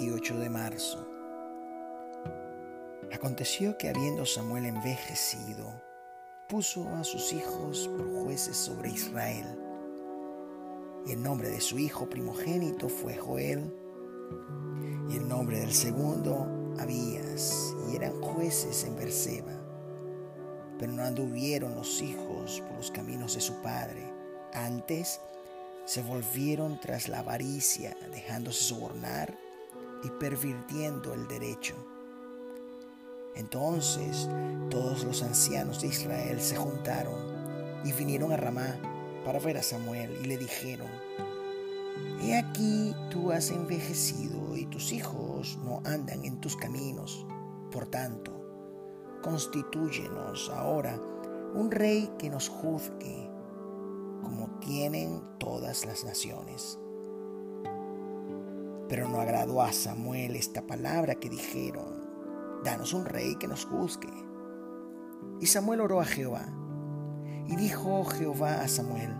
28 de marzo. Aconteció que habiendo Samuel envejecido, puso a sus hijos por jueces sobre Israel. Y el nombre de su hijo primogénito fue Joel, y el nombre del segundo Abías, y eran jueces en Berseba. Pero no anduvieron los hijos por los caminos de su padre, antes se volvieron tras la avaricia, dejándose sobornar y pervirtiendo el derecho. Entonces todos los ancianos de Israel se juntaron y vinieron a Ramá para ver a Samuel y le dijeron, He aquí tú has envejecido y tus hijos no andan en tus caminos. Por tanto, constitúyenos ahora un rey que nos juzgue como tienen todas las naciones. Pero no agradó a Samuel esta palabra que dijeron, danos un rey que nos juzgue. Y Samuel oró a Jehová. Y dijo Jehová a Samuel,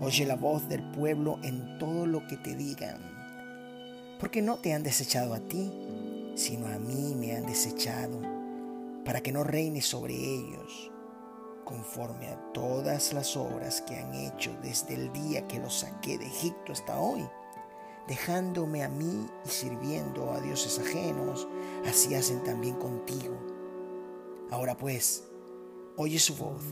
oye la voz del pueblo en todo lo que te digan, porque no te han desechado a ti, sino a mí me han desechado, para que no reines sobre ellos, conforme a todas las obras que han hecho desde el día que los saqué de Egipto hasta hoy dejándome a mí y sirviendo a dioses ajenos, así hacen también contigo. Ahora pues, oye su voz,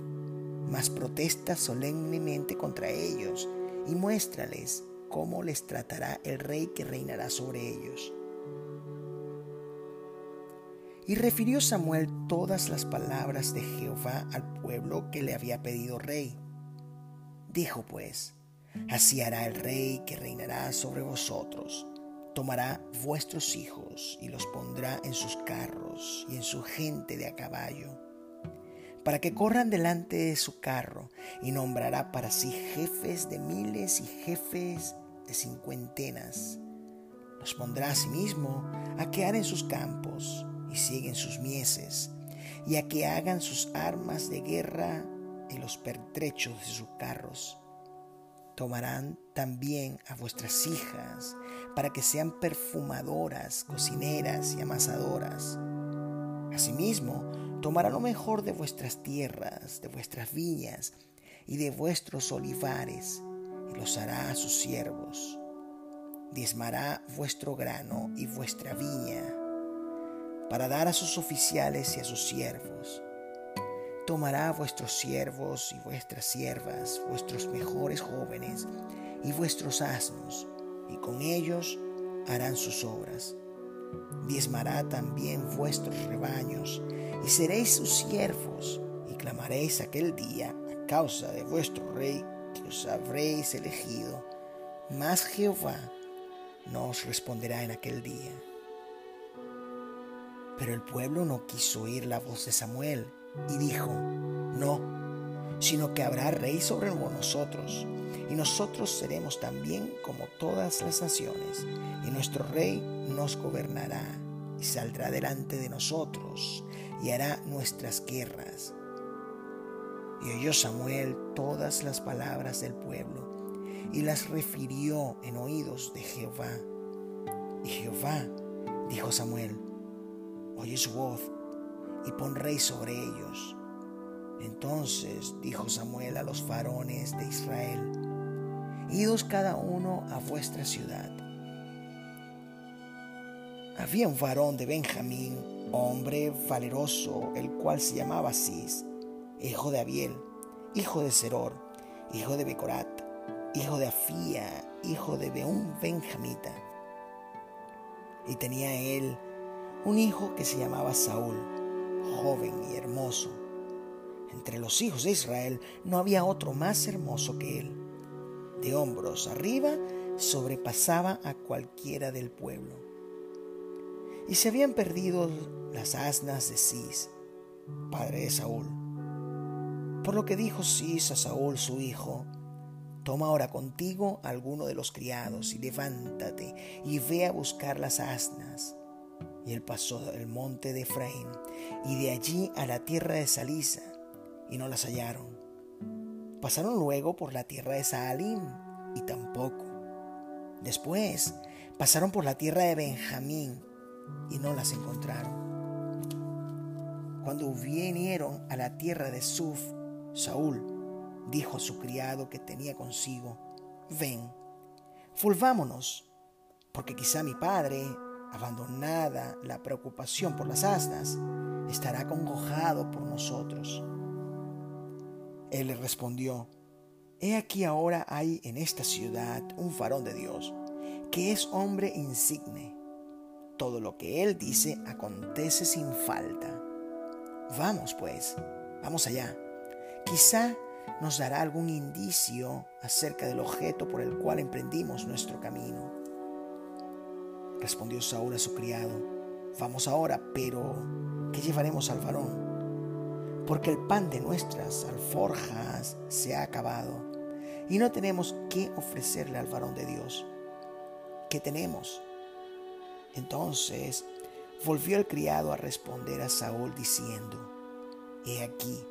mas protesta solemnemente contra ellos y muéstrales cómo les tratará el rey que reinará sobre ellos. Y refirió Samuel todas las palabras de Jehová al pueblo que le había pedido rey. Dijo pues, Así hará el rey que reinará sobre vosotros. Tomará vuestros hijos y los pondrá en sus carros y en su gente de a caballo, para que corran delante de su carro, y nombrará para sí jefes de miles y jefes de cincuentenas. Los pondrá a sí mismo a que en sus campos y siguen sus mieses, y a que hagan sus armas de guerra y los pertrechos de sus carros Tomarán también a vuestras hijas para que sean perfumadoras, cocineras y amasadoras. Asimismo, tomará lo mejor de vuestras tierras, de vuestras viñas y de vuestros olivares, y los hará a sus siervos. Diezmará vuestro grano y vuestra viña, para dar a sus oficiales y a sus siervos tomará vuestros siervos y vuestras siervas, vuestros mejores jóvenes y vuestros asnos, y con ellos harán sus obras. Diezmará también vuestros rebaños, y seréis sus siervos, y clamaréis aquel día a causa de vuestro rey que os habréis elegido. Mas Jehová no os responderá en aquel día. Pero el pueblo no quiso oír la voz de Samuel y dijo, no, sino que habrá rey sobre nosotros, y nosotros seremos también como todas las naciones, y nuestro rey nos gobernará, y saldrá delante de nosotros, y hará nuestras guerras. Y oyó Samuel todas las palabras del pueblo, y las refirió en oídos de Jehová. Y Jehová dijo a Samuel, oye su voz, y pon rey sobre ellos. Entonces dijo Samuel a los varones de Israel, Idos cada uno a vuestra ciudad. Había un varón de Benjamín, hombre valeroso, el cual se llamaba Cis, hijo de Abiel, hijo de Seror, hijo de Becorat, hijo de Afía, hijo de Beún Benjamita. Y tenía él un hijo que se llamaba Saúl joven y hermoso. Entre los hijos de Israel no había otro más hermoso que él. De hombros arriba sobrepasaba a cualquiera del pueblo. Y se habían perdido las asnas de Cis, padre de Saúl. Por lo que dijo Cis a Saúl su hijo, Toma ahora contigo alguno de los criados y levántate y ve a buscar las asnas y él pasó del monte de Efraín y de allí a la tierra de Salisa, y no las hallaron. Pasaron luego por la tierra de Saalim, y tampoco. Después pasaron por la tierra de Benjamín y no las encontraron. Cuando vinieron a la tierra de Suf, Saúl dijo a su criado que tenía consigo, ven, volvámonos, porque quizá mi padre, abandonada la preocupación por las asnas, estará congojado por nosotros. Él le respondió, He aquí ahora hay en esta ciudad un varón de Dios, que es hombre insigne. Todo lo que él dice acontece sin falta. Vamos pues, vamos allá. Quizá nos dará algún indicio acerca del objeto por el cual emprendimos nuestro camino. Respondió Saúl a su criado, vamos ahora, pero ¿qué llevaremos al varón? Porque el pan de nuestras alforjas se ha acabado y no tenemos qué ofrecerle al varón de Dios. ¿Qué tenemos? Entonces volvió el criado a responder a Saúl diciendo, He aquí,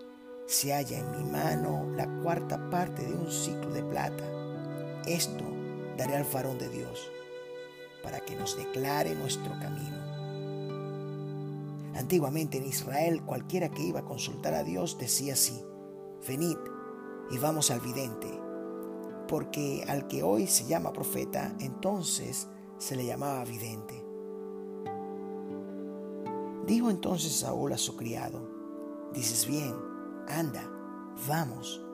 se halla en mi mano la cuarta parte de un ciclo de plata. Esto daré al varón de Dios, para que nos declare nuestro camino. Antiguamente en Israel cualquiera que iba a consultar a Dios decía así, venid y vamos al vidente, porque al que hoy se llama profeta, entonces se le llamaba vidente. Dijo entonces Saúl a su criado, dices bien, anda, vamos.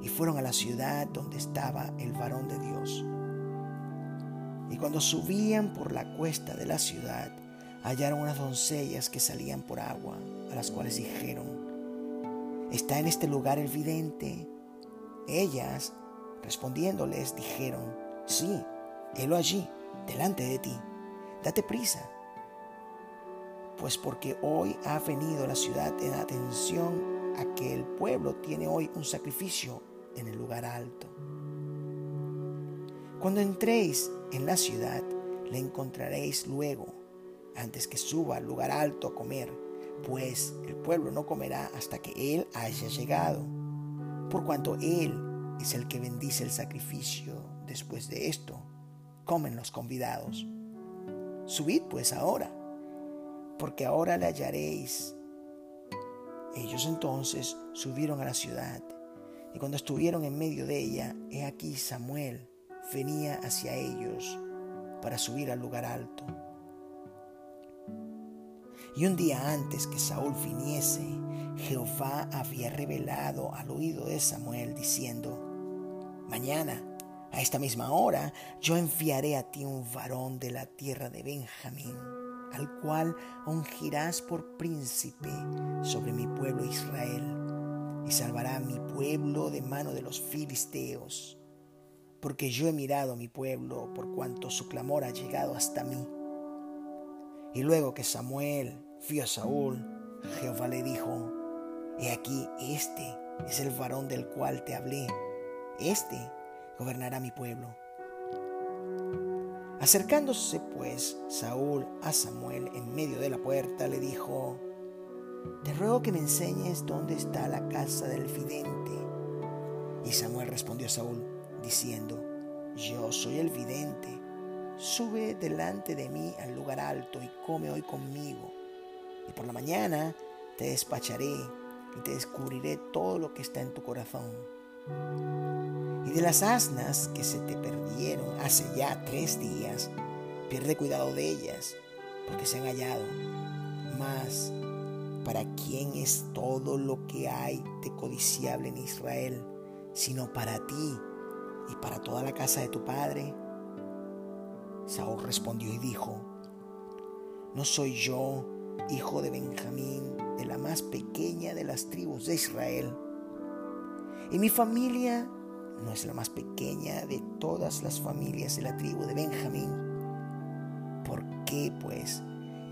Y fueron a la ciudad donde estaba el varón de Dios. Y cuando subían por la cuesta de la ciudad, hallaron unas doncellas que salían por agua, a las cuales dijeron, ¿está en este lugar el vidente? Ellas, respondiéndoles, dijeron, sí, helo allí, delante de ti, date prisa, pues porque hoy ha venido la ciudad en atención a que el pueblo tiene hoy un sacrificio en el lugar alto. Cuando entréis en la ciudad, le encontraréis luego, antes que suba al lugar alto a comer, pues el pueblo no comerá hasta que él haya llegado, por cuanto él es el que bendice el sacrificio. Después de esto, comen los convidados. Subid pues ahora porque ahora le hallaréis. Ellos entonces subieron a la ciudad, y cuando estuvieron en medio de ella, he aquí Samuel venía hacia ellos para subir al lugar alto. Y un día antes que Saúl viniese, Jehová había revelado al oído de Samuel diciendo, Mañana, a esta misma hora, yo enviaré a ti un varón de la tierra de Benjamín al cual ungirás por príncipe sobre mi pueblo Israel, y salvará a mi pueblo de mano de los filisteos, porque yo he mirado a mi pueblo por cuanto su clamor ha llegado hasta mí. Y luego que Samuel vio a Saúl, Jehová le dijo, He aquí, este es el varón del cual te hablé, este gobernará mi pueblo. Acercándose pues Saúl a Samuel en medio de la puerta, le dijo, Te ruego que me enseñes dónde está la casa del vidente. Y Samuel respondió a Saúl, diciendo, Yo soy el vidente, sube delante de mí al lugar alto y come hoy conmigo. Y por la mañana te despacharé y te descubriré todo lo que está en tu corazón y de las asnas que se te perdieron hace ya tres días, pierde cuidado de ellas, porque se han hallado. Mas, ¿para quién es todo lo que hay de codiciable en Israel, sino para ti y para toda la casa de tu padre? Saúl respondió y dijo, ¿no soy yo, hijo de Benjamín, de la más pequeña de las tribus de Israel? Y mi familia no es la más pequeña de todas las familias de la tribu de Benjamín. ¿Por qué, pues,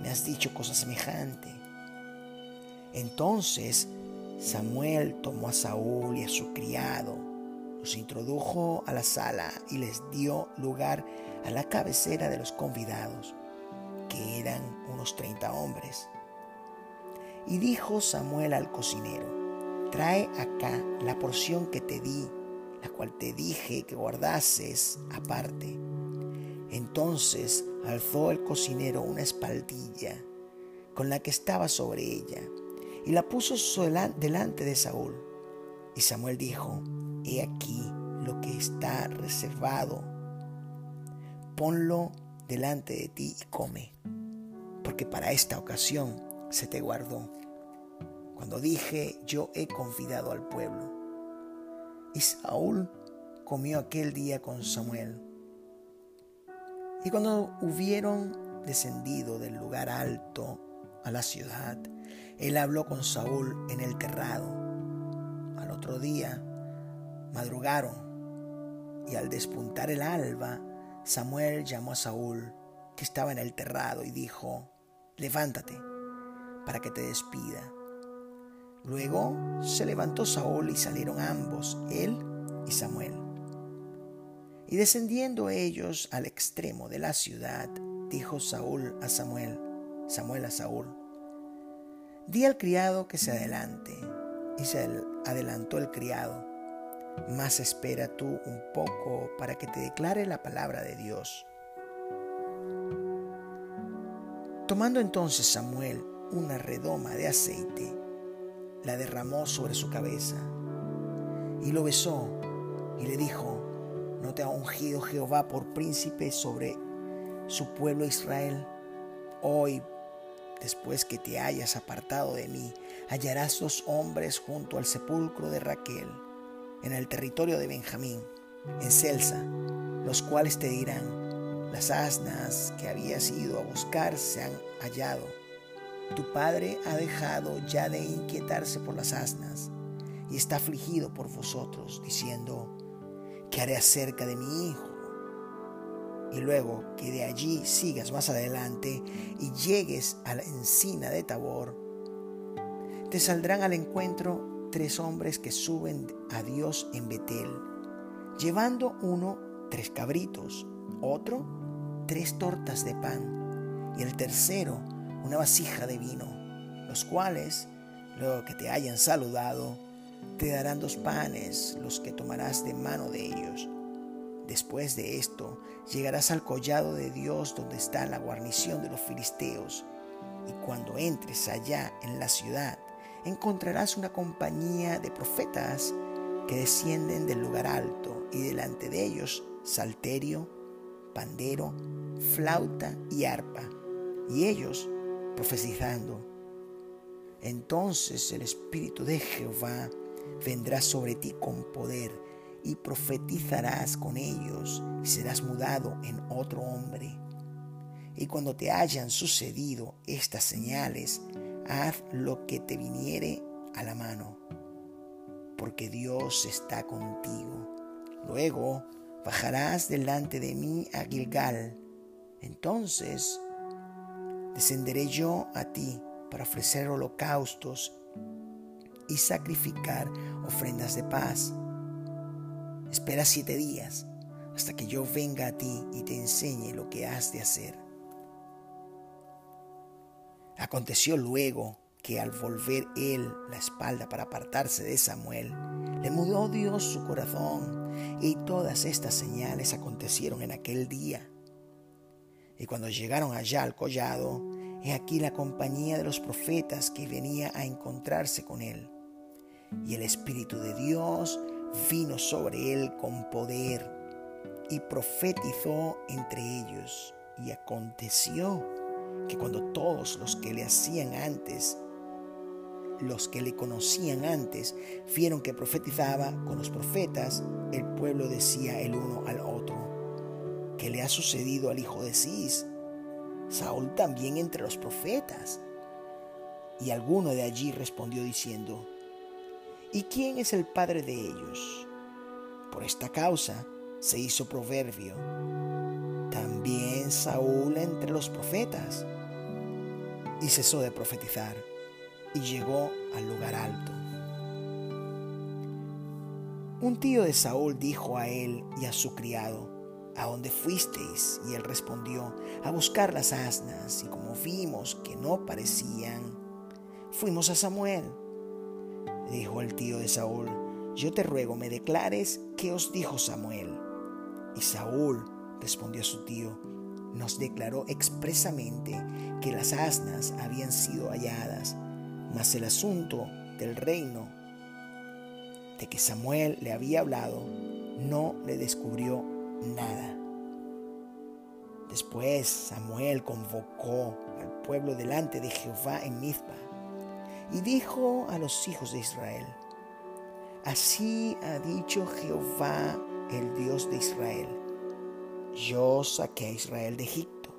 me has dicho cosa semejante? Entonces Samuel tomó a Saúl y a su criado, los introdujo a la sala y les dio lugar a la cabecera de los convidados, que eran unos treinta hombres. Y dijo Samuel al cocinero, trae acá la porción que te di la cual te dije que guardases aparte. Entonces alzó el cocinero una espaldilla con la que estaba sobre ella y la puso delante de Saúl. Y Samuel dijo, He aquí lo que está reservado, ponlo delante de ti y come, porque para esta ocasión se te guardó. Cuando dije, yo he convidado al pueblo. Y Saúl comió aquel día con Samuel. Y cuando hubieron descendido del lugar alto a la ciudad, él habló con Saúl en el terrado. Al otro día madrugaron y al despuntar el alba, Samuel llamó a Saúl, que estaba en el terrado, y dijo, levántate para que te despida. Luego se levantó Saúl y salieron ambos, él y Samuel. Y descendiendo ellos al extremo de la ciudad, dijo Saúl a Samuel, Samuel a Saúl, di al criado que se adelante. Y se adelantó el criado, mas espera tú un poco para que te declare la palabra de Dios. Tomando entonces Samuel una redoma de aceite, la derramó sobre su cabeza y lo besó y le dijo, ¿no te ha ungido Jehová por príncipe sobre su pueblo Israel? Hoy, después que te hayas apartado de mí, hallarás dos hombres junto al sepulcro de Raquel, en el territorio de Benjamín, en Celsa, los cuales te dirán, las asnas que habías ido a buscar se han hallado tu padre ha dejado ya de inquietarse por las asnas y está afligido por vosotros, diciendo, ¿qué haré acerca de mi hijo? Y luego que de allí sigas más adelante y llegues a la encina de Tabor, te saldrán al encuentro tres hombres que suben a Dios en Betel, llevando uno tres cabritos, otro tres tortas de pan y el tercero una vasija de vino, los cuales, luego que te hayan saludado, te darán dos panes, los que tomarás de mano de ellos. Después de esto, llegarás al collado de Dios donde está la guarnición de los filisteos, y cuando entres allá en la ciudad, encontrarás una compañía de profetas que descienden del lugar alto, y delante de ellos salterio, pandero, flauta y arpa, y ellos profetizando. Entonces el Espíritu de Jehová vendrá sobre ti con poder y profetizarás con ellos y serás mudado en otro hombre. Y cuando te hayan sucedido estas señales, haz lo que te viniere a la mano, porque Dios está contigo. Luego bajarás delante de mí a Gilgal. Entonces descenderé yo a ti para ofrecer holocaustos y sacrificar ofrendas de paz. Espera siete días hasta que yo venga a ti y te enseñe lo que has de hacer. Aconteció luego que al volver él la espalda para apartarse de Samuel, le mudó Dios su corazón y todas estas señales acontecieron en aquel día. Y cuando llegaron allá al collado, he aquí la compañía de los profetas que venía a encontrarse con él. Y el Espíritu de Dios vino sobre él con poder y profetizó entre ellos. Y aconteció que cuando todos los que le hacían antes, los que le conocían antes, vieron que profetizaba con los profetas, el pueblo decía el uno al otro, ¿Qué le ha sucedido al hijo de Cis? Saúl también entre los profetas. Y alguno de allí respondió diciendo, ¿y quién es el padre de ellos? Por esta causa se hizo proverbio. También Saúl entre los profetas. Y cesó de profetizar y llegó al lugar alto. Un tío de Saúl dijo a él y a su criado, ¿A dónde fuisteis? Y él respondió, a buscar las asnas, y como vimos que no parecían, fuimos a Samuel. Dijo el tío de Saúl, yo te ruego me declares qué os dijo Samuel. Y Saúl respondió su tío, nos declaró expresamente que las asnas habían sido halladas, mas el asunto del reino de que Samuel le había hablado no le descubrió nada. Después Samuel convocó al pueblo delante de Jehová en Mizpa y dijo a los hijos de Israel, Así ha dicho Jehová, el Dios de Israel, yo saqué a Israel de Egipto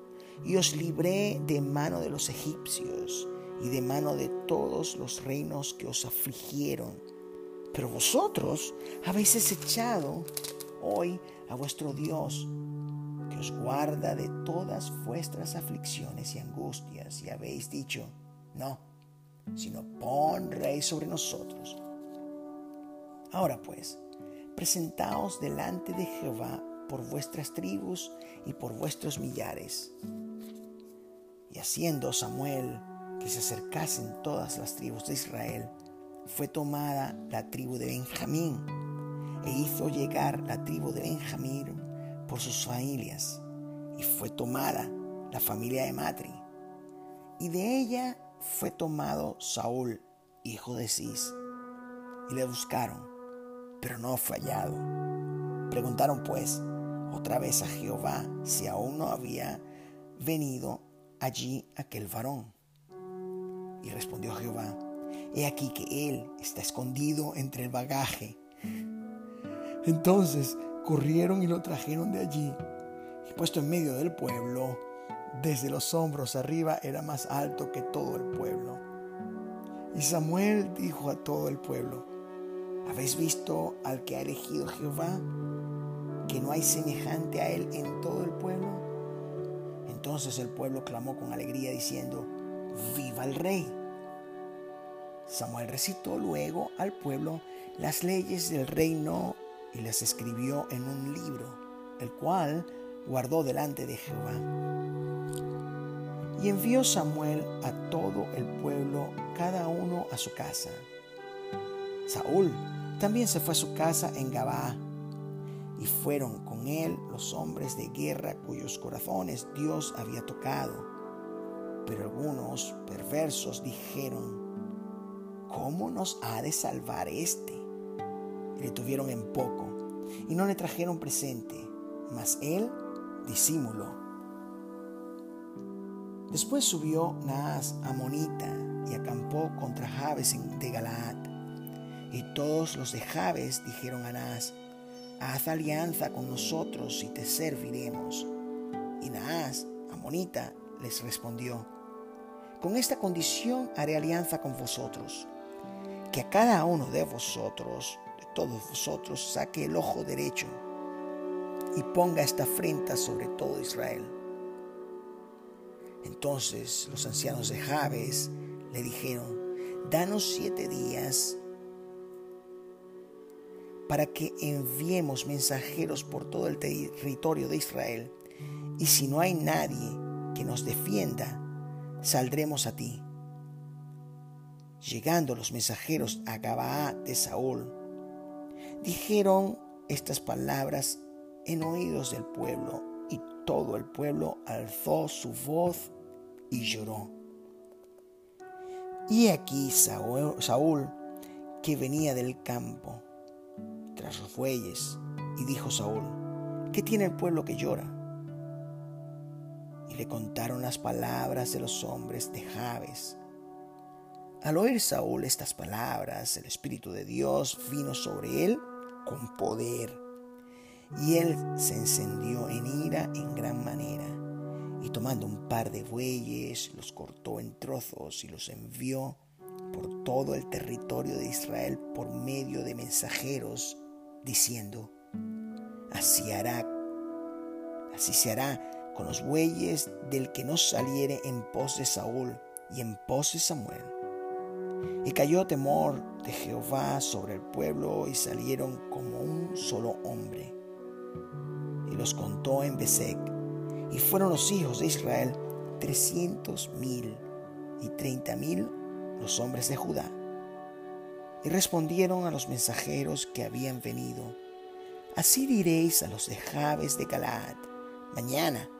y os libré de mano de los egipcios y de mano de todos los reinos que os afligieron. Pero vosotros habéis echado hoy a vuestro Dios, que os guarda de todas vuestras aflicciones y angustias, y habéis dicho, no, sino pon rey sobre nosotros. Ahora pues, presentaos delante de Jehová por vuestras tribus y por vuestros millares. Y haciendo Samuel que se acercasen todas las tribus de Israel, fue tomada la tribu de Benjamín e hizo llegar la tribu de Benjamín por sus familias, y fue tomada la familia de Matri, y de ella fue tomado Saúl, hijo de Cis, y le buscaron, pero no fue hallado. Preguntaron pues otra vez a Jehová si aún no había venido allí aquel varón. Y respondió Jehová, he aquí que él está escondido entre el bagaje. Entonces corrieron y lo trajeron de allí, y puesto en medio del pueblo, desde los hombros arriba era más alto que todo el pueblo. Y Samuel dijo a todo el pueblo, ¿habéis visto al que ha elegido Jehová? Que no hay semejante a él en todo el pueblo. Entonces el pueblo clamó con alegría diciendo, viva el rey. Samuel recitó luego al pueblo las leyes del reino y las escribió en un libro, el cual guardó delante de Jehová. Y envió Samuel a todo el pueblo, cada uno a su casa. Saúl también se fue a su casa en Gabaa, y fueron con él los hombres de guerra cuyos corazones Dios había tocado. Pero algunos perversos dijeron, ¿cómo nos ha de salvar este? Y le tuvieron en poco, y no le trajeron presente, mas él disimuló. Después subió Naas a Monita y acampó contra Jabes de Galaad. Y todos los de Jabes dijeron a Naas, haz alianza con nosotros y te serviremos. Y Naas, Amonita, les respondió, con esta condición haré alianza con vosotros, que a cada uno de vosotros, de todos vosotros, saque el ojo derecho y ponga esta afrenta sobre todo Israel. Entonces los ancianos de Jabes le dijeron, danos siete días para que enviemos mensajeros por todo el territorio de Israel, y si no hay nadie que nos defienda, saldremos a ti. Llegando los mensajeros a Gabaa de Saúl, dijeron estas palabras en oídos del pueblo, y todo el pueblo alzó su voz y lloró. Y aquí Saúl, que venía del campo, tras los bueyes, y dijo Saúl, ¿qué tiene el pueblo que llora? Y le contaron las palabras de los hombres de Jabes. Al oír Saúl estas palabras, el Espíritu de Dios vino sobre él con poder, y él se encendió en ira en gran manera, y tomando un par de bueyes, los cortó en trozos y los envió por todo el territorio de Israel por medio de mensajeros diciendo, así hará, así se hará con los bueyes del que no saliere en pos de Saúl y en pos de Samuel. Y cayó temor de Jehová sobre el pueblo y salieron como un solo hombre. Y los contó en Besek, y fueron los hijos de Israel trescientos mil y treinta mil los hombres de Judá. Y respondieron a los mensajeros que habían venido, así diréis a los de Jabes de Galaad, Mañana,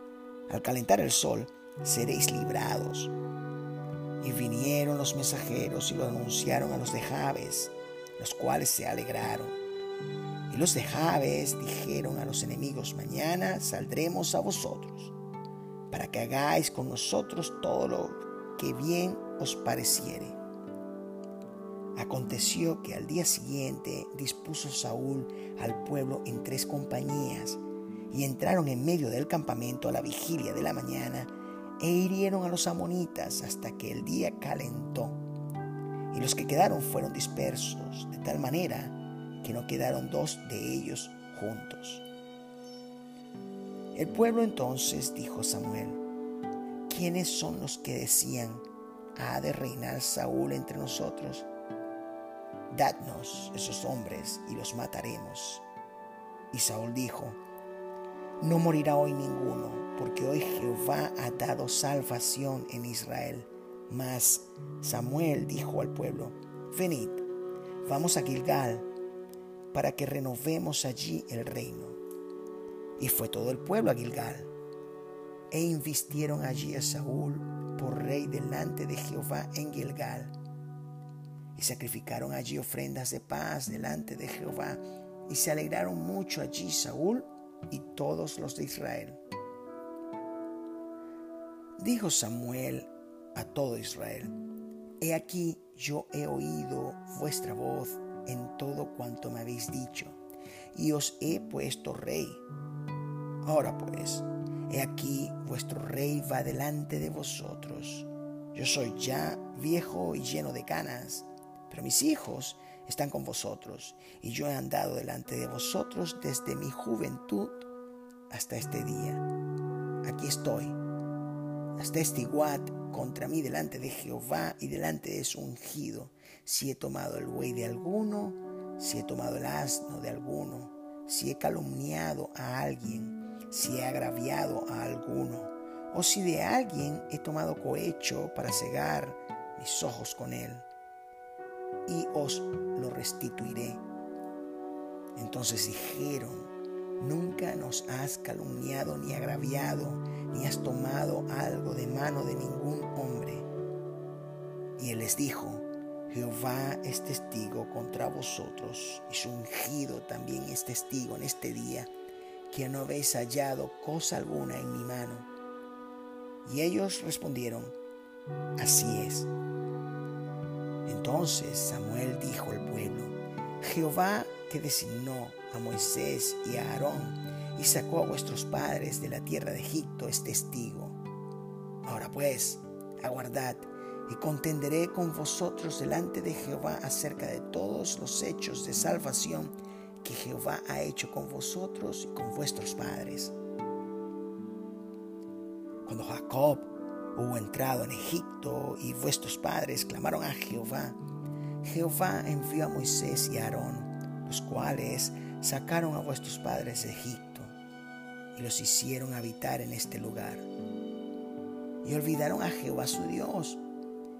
al calentar el sol, seréis librados. Y vinieron los mensajeros y lo anunciaron a los de Jabes, los cuales se alegraron. Y los de Jabes dijeron a los enemigos, mañana saldremos a vosotros, para que hagáis con nosotros todo lo que bien os pareciere. Aconteció que al día siguiente dispuso Saúl al pueblo en tres compañías, y entraron en medio del campamento a la vigilia de la mañana, e hirieron a los amonitas hasta que el día calentó. Y los que quedaron fueron dispersos, de tal manera que no quedaron dos de ellos juntos. El pueblo entonces dijo Samuel, ¿quiénes son los que decían, ha de reinar Saúl entre nosotros? Dadnos esos hombres y los mataremos. Y Saúl dijo, no morirá hoy ninguno, porque hoy Jehová ha dado salvación en Israel. Mas Samuel dijo al pueblo, venid, vamos a Gilgal, para que renovemos allí el reino. Y fue todo el pueblo a Gilgal, e invistieron allí a Saúl por rey delante de Jehová en Gilgal. Y sacrificaron allí ofrendas de paz delante de Jehová, y se alegraron mucho allí Saúl y todos los de Israel. Dijo Samuel a todo Israel, He aquí yo he oído vuestra voz en todo cuanto me habéis dicho, y os he puesto rey. Ahora pues, he aquí vuestro rey va delante de vosotros. Yo soy ya viejo y lleno de canas, pero mis hijos están con vosotros, y yo he andado delante de vosotros desde mi juventud hasta este día. Aquí estoy. Las testiguad contra mí delante de Jehová y delante de su ungido. Si he tomado el buey de alguno, si he tomado el asno de alguno, si he calumniado a alguien, si he agraviado a alguno, o si de alguien he tomado cohecho para cegar mis ojos con él y os lo restituiré. Entonces dijeron, nunca nos has calumniado ni agraviado, ni has tomado algo de mano de ningún hombre. Y él les dijo, Jehová es testigo contra vosotros, y su ungido también es testigo en este día, que no habéis hallado cosa alguna en mi mano. Y ellos respondieron, así es. Entonces Samuel dijo al pueblo, Jehová que designó a Moisés y a Aarón y sacó a vuestros padres de la tierra de Egipto es testigo. Ahora pues, aguardad y contenderé con vosotros delante de Jehová acerca de todos los hechos de salvación que Jehová ha hecho con vosotros y con vuestros padres. Cuando Jacob hubo entrado en Egipto y vuestros padres clamaron a Jehová, Jehová envió a Moisés y a Aarón, los cuales sacaron a vuestros padres de Egipto y los hicieron habitar en este lugar. Y olvidaron a Jehová su Dios,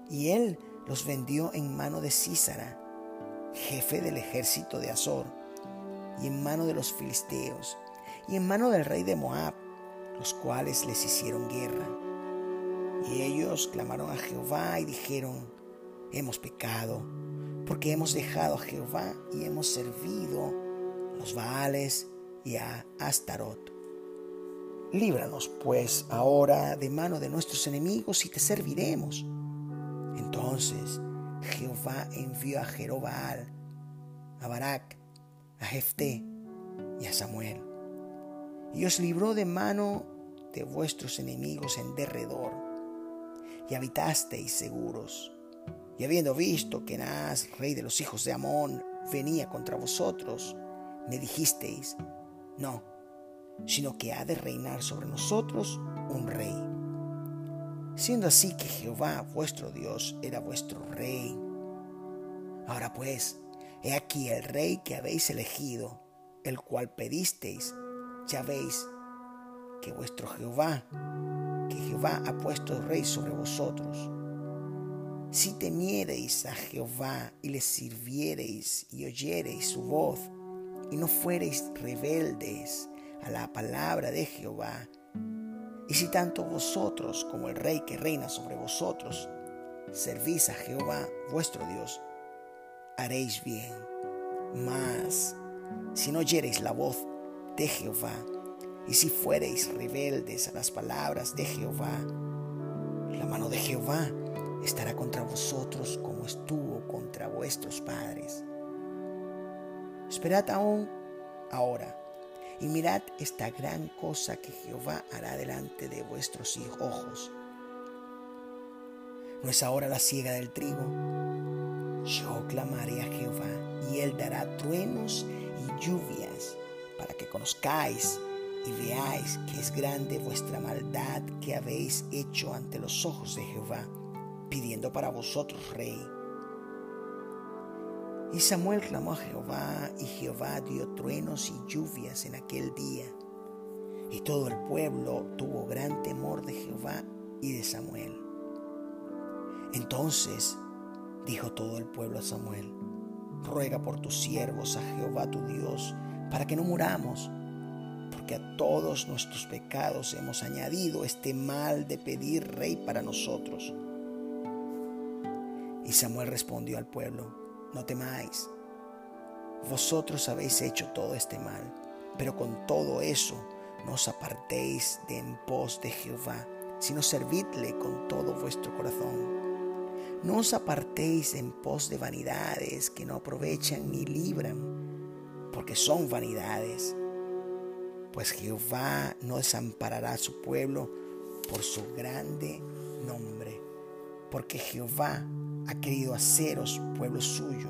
y él los vendió en mano de Císara, jefe del ejército de Azor, y en mano de los filisteos, y en mano del rey de Moab, los cuales les hicieron guerra. Y ellos clamaron a Jehová y dijeron, hemos pecado, porque hemos dejado a Jehová y hemos servido a los Baales y a Astarot. Líbranos, pues, ahora de mano de nuestros enemigos y te serviremos. Entonces Jehová envió a Jerobaal, a Barak, a Jefté y a Samuel, y os libró de mano de vuestros enemigos en derredor y habitasteis seguros. Y habiendo visto que Naas, rey de los hijos de Amón, venía contra vosotros, me dijisteis, no, sino que ha de reinar sobre nosotros un rey. Siendo así que Jehová vuestro Dios era vuestro rey. Ahora pues, he aquí el rey que habéis elegido, el cual pedisteis, ya veis que vuestro Jehová que Jehová ha puesto rey sobre vosotros. Si temiereis a Jehová y le sirviereis y oyereis su voz y no fuereis rebeldes a la palabra de Jehová Y si tanto vosotros como el rey que reina sobre vosotros servís a Jehová vuestro Dios, haréis bien. Mas si no oyereis la voz de Jehová, y si fuereis rebeldes a las palabras de Jehová, la mano de Jehová estará contra vosotros como estuvo contra vuestros padres. Esperad aún ahora y mirad esta gran cosa que Jehová hará delante de vuestros ojos. ¿No es ahora la siega del trigo? Yo clamaré a Jehová y él dará truenos y lluvias para que conozcáis y veáis que es grande vuestra maldad que habéis hecho ante los ojos de Jehová, pidiendo para vosotros rey. Y Samuel clamó a Jehová, y Jehová dio truenos y lluvias en aquel día. Y todo el pueblo tuvo gran temor de Jehová y de Samuel. Entonces dijo todo el pueblo a Samuel, ruega por tus siervos a Jehová tu Dios, para que no muramos, porque a todos nuestros pecados hemos añadido este mal de pedir rey para nosotros. Y Samuel respondió al pueblo, no temáis, vosotros habéis hecho todo este mal, pero con todo eso no os apartéis de en pos de Jehová, sino servidle con todo vuestro corazón. No os apartéis en pos de vanidades que no aprovechan ni libran, porque son vanidades. Pues Jehová no desamparará a su pueblo por su grande nombre, porque Jehová ha querido haceros pueblo suyo.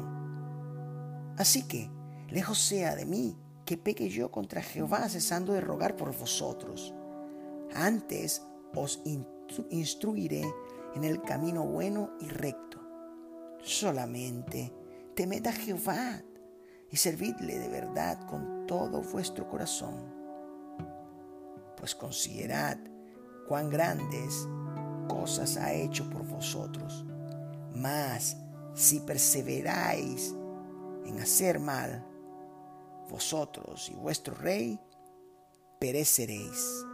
Así que, lejos sea de mí que peque yo contra Jehová cesando de rogar por vosotros. Antes os instruiré en el camino bueno y recto. Solamente temed a Jehová y servidle de verdad con todo vuestro corazón. Pues considerad cuán grandes cosas ha hecho por vosotros mas si perseveráis en hacer mal, vosotros y vuestro rey pereceréis.